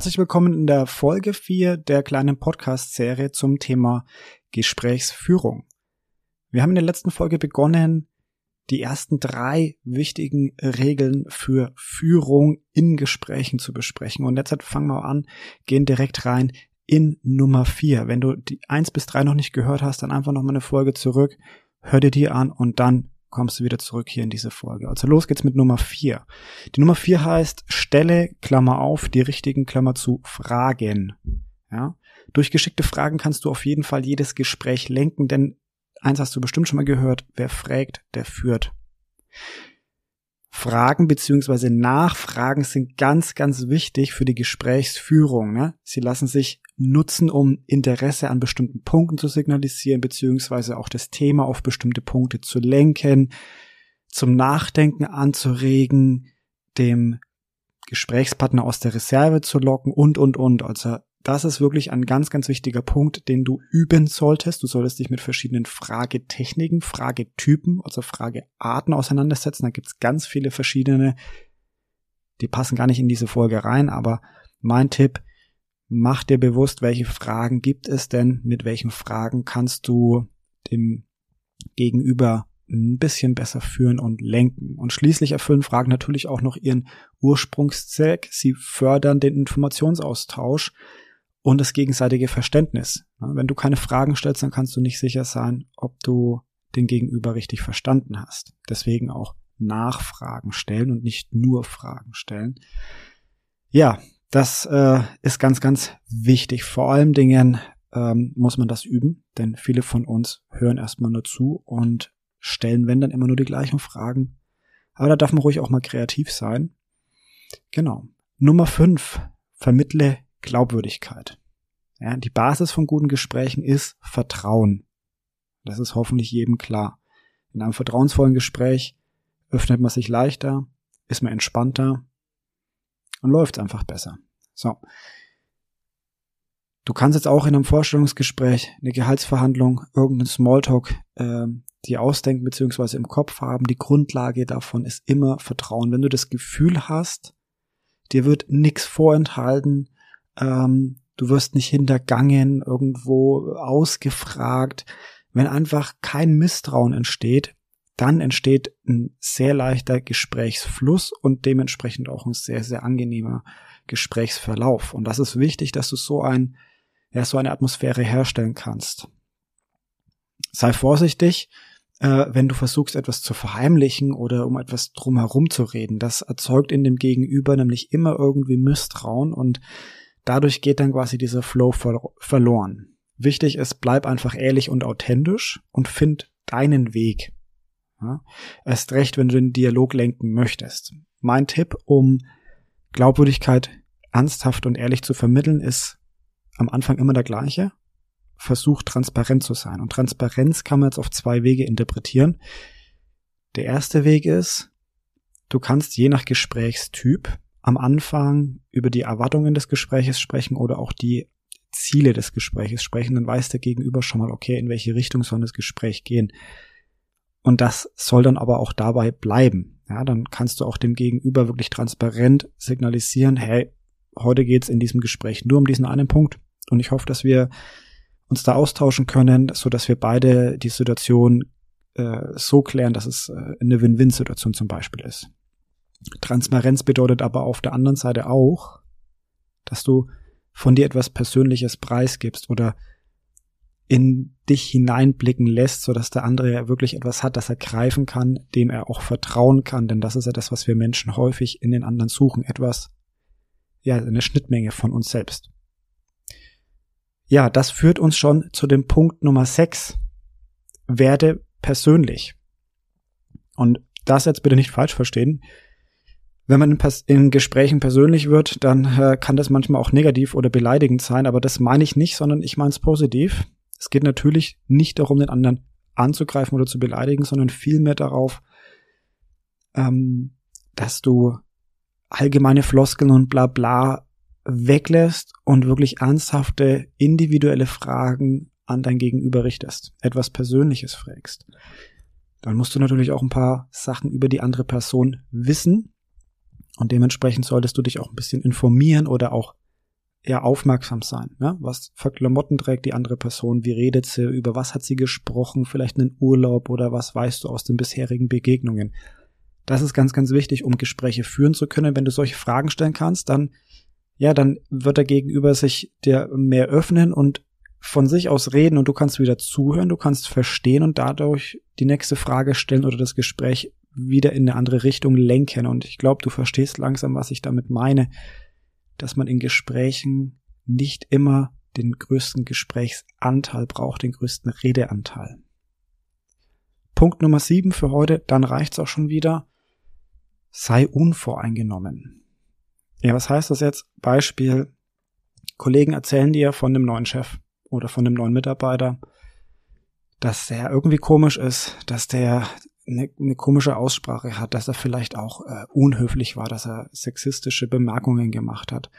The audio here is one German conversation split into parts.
Herzlich willkommen in der Folge 4 der kleinen Podcast-Serie zum Thema Gesprächsführung. Wir haben in der letzten Folge begonnen, die ersten drei wichtigen Regeln für Führung in Gesprächen zu besprechen. Und jetzt fangen wir an, gehen direkt rein in Nummer 4. Wenn du die 1 bis 3 noch nicht gehört hast, dann einfach noch mal eine Folge zurück, hör dir die an und dann kommst du wieder zurück hier in diese Folge. Also los geht's mit Nummer vier. Die Nummer vier heißt, stelle, Klammer auf, die richtigen Klammer zu Fragen. Ja? Durch geschickte Fragen kannst du auf jeden Fall jedes Gespräch lenken, denn eins hast du bestimmt schon mal gehört, wer fragt, der führt. Fragen beziehungsweise Nachfragen sind ganz, ganz wichtig für die Gesprächsführung. Ne? Sie lassen sich nutzen, um Interesse an bestimmten Punkten zu signalisieren, beziehungsweise auch das Thema auf bestimmte Punkte zu lenken, zum Nachdenken anzuregen, dem Gesprächspartner aus der Reserve zu locken und, und, und. Also das ist wirklich ein ganz, ganz wichtiger Punkt, den du üben solltest. Du solltest dich mit verschiedenen Fragetechniken, Fragetypen, also Fragearten auseinandersetzen. Da gibt's ganz viele verschiedene, die passen gar nicht in diese Folge rein, aber mein Tipp, mach dir bewusst, welche Fragen gibt es denn, mit welchen Fragen kannst du dem Gegenüber ein bisschen besser führen und lenken. Und schließlich erfüllen Fragen natürlich auch noch ihren Ursprungszweck. Sie fördern den Informationsaustausch und das gegenseitige Verständnis. Wenn du keine Fragen stellst, dann kannst du nicht sicher sein, ob du den Gegenüber richtig verstanden hast. Deswegen auch Nachfragen stellen und nicht nur Fragen stellen. Ja, das äh, ist ganz, ganz wichtig. Vor allen Dingen ähm, muss man das üben, denn viele von uns hören erstmal nur zu und stellen, wenn dann immer nur die gleichen Fragen. Aber da darf man ruhig auch mal kreativ sein. Genau. Nummer fünf: Vermittle Glaubwürdigkeit. Ja, die Basis von guten Gesprächen ist Vertrauen. Das ist hoffentlich jedem klar. In einem vertrauensvollen Gespräch öffnet man sich leichter, ist man entspannter und läuft einfach besser. So. Du kannst jetzt auch in einem Vorstellungsgespräch, eine Gehaltsverhandlung, irgendeinen Smalltalk äh, die ausdenken beziehungsweise im Kopf haben. Die Grundlage davon ist immer Vertrauen. Wenn du das Gefühl hast, dir wird nichts vorenthalten, ähm, du wirst nicht hintergangen, irgendwo ausgefragt. Wenn einfach kein Misstrauen entsteht, dann entsteht ein sehr leichter Gesprächsfluss und dementsprechend auch ein sehr, sehr angenehmer Gesprächsverlauf. Und das ist wichtig, dass du so ein, ja, so eine Atmosphäre herstellen kannst. Sei vorsichtig, äh, wenn du versuchst, etwas zu verheimlichen oder um etwas drumherum zu reden. Das erzeugt in dem Gegenüber nämlich immer irgendwie Misstrauen und Dadurch geht dann quasi dieser Flow ver verloren. Wichtig ist, bleib einfach ehrlich und authentisch und find deinen Weg. Ja? Erst recht, wenn du den Dialog lenken möchtest. Mein Tipp, um Glaubwürdigkeit ernsthaft und ehrlich zu vermitteln, ist am Anfang immer der gleiche. Versuch transparent zu sein. Und Transparenz kann man jetzt auf zwei Wege interpretieren. Der erste Weg ist, du kannst je nach Gesprächstyp am Anfang über die Erwartungen des Gespräches sprechen oder auch die Ziele des Gespräches sprechen, dann weiß der Gegenüber schon mal, okay, in welche Richtung soll das Gespräch gehen. Und das soll dann aber auch dabei bleiben. Ja, dann kannst du auch dem Gegenüber wirklich transparent signalisieren, hey, heute geht's in diesem Gespräch nur um diesen einen Punkt. Und ich hoffe, dass wir uns da austauschen können, so dass wir beide die Situation äh, so klären, dass es äh, eine Win-Win-Situation zum Beispiel ist. Transparenz bedeutet aber auf der anderen Seite auch, dass du von dir etwas Persönliches preisgibst oder in dich hineinblicken lässt, so dass der andere ja wirklich etwas hat, das er greifen kann, dem er auch vertrauen kann, denn das ist ja das, was wir Menschen häufig in den anderen suchen, etwas, ja, eine Schnittmenge von uns selbst. Ja, das führt uns schon zu dem Punkt Nummer 6. Werde persönlich. Und das jetzt bitte nicht falsch verstehen wenn man in, in Gesprächen persönlich wird, dann äh, kann das manchmal auch negativ oder beleidigend sein, aber das meine ich nicht, sondern ich meine es positiv. Es geht natürlich nicht darum, den anderen anzugreifen oder zu beleidigen, sondern vielmehr darauf, ähm, dass du allgemeine Floskeln und bla bla weglässt und wirklich ernsthafte individuelle Fragen an dein Gegenüber richtest, etwas Persönliches fragst. Dann musst du natürlich auch ein paar Sachen über die andere Person wissen, und dementsprechend solltest du dich auch ein bisschen informieren oder auch eher aufmerksam sein. Ne? Was für Klamotten trägt die andere Person? Wie redet sie? Über was hat sie gesprochen? Vielleicht einen Urlaub oder was weißt du aus den bisherigen Begegnungen? Das ist ganz, ganz wichtig, um Gespräche führen zu können. Wenn du solche Fragen stellen kannst, dann, ja, dann wird der Gegenüber sich dir mehr öffnen und von sich aus reden und du kannst wieder zuhören, du kannst verstehen und dadurch die nächste Frage stellen oder das Gespräch wieder in eine andere Richtung lenken. Und ich glaube, du verstehst langsam, was ich damit meine dass man in Gesprächen nicht immer den größten Gesprächsanteil braucht, den größten Redeanteil. Punkt Nummer sieben für heute, dann reicht's auch schon wieder. Sei unvoreingenommen. Ja, was heißt das jetzt? Beispiel, Kollegen erzählen dir von dem neuen Chef oder von dem neuen Mitarbeiter, dass der irgendwie komisch ist, dass der eine, eine komische Aussprache hat, dass er vielleicht auch äh, unhöflich war, dass er sexistische Bemerkungen gemacht hat.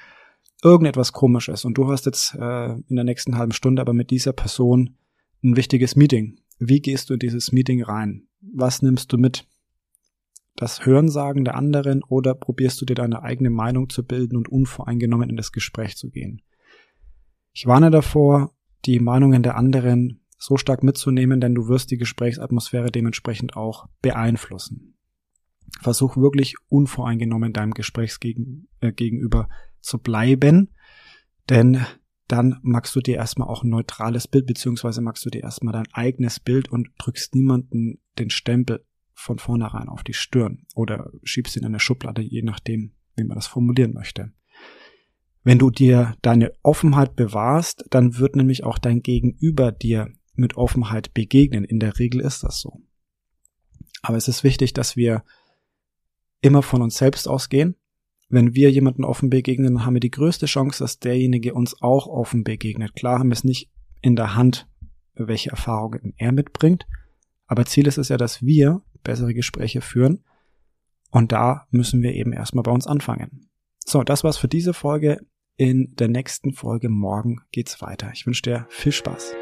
Irgendetwas komisches. Und du hast jetzt äh, in der nächsten halben Stunde aber mit dieser Person ein wichtiges Meeting. Wie gehst du in dieses Meeting rein? Was nimmst du mit? Das Hörensagen der anderen oder probierst du dir deine eigene Meinung zu bilden und unvoreingenommen in das Gespräch zu gehen? Ich warne davor, die Meinungen der anderen so stark mitzunehmen, denn du wirst die Gesprächsatmosphäre dementsprechend auch beeinflussen. Versuch wirklich unvoreingenommen deinem Gesprächsgegenüber äh, zu bleiben, denn dann machst du dir erstmal auch ein neutrales Bild, beziehungsweise machst du dir erstmal dein eigenes Bild und drückst niemanden den Stempel von vornherein auf die Stirn oder schiebst ihn in eine Schublade, je nachdem, wie man das formulieren möchte. Wenn du dir deine Offenheit bewahrst, dann wird nämlich auch dein Gegenüber dir mit Offenheit begegnen. In der Regel ist das so. Aber es ist wichtig, dass wir immer von uns selbst ausgehen. Wenn wir jemanden offen begegnen, dann haben wir die größte Chance, dass derjenige uns auch offen begegnet. Klar haben wir es nicht in der Hand, welche Erfahrungen er mitbringt. Aber Ziel ist es ja, dass wir bessere Gespräche führen. Und da müssen wir eben erstmal bei uns anfangen. So, das war's für diese Folge. In der nächsten Folge morgen geht's weiter. Ich wünsche dir viel Spaß.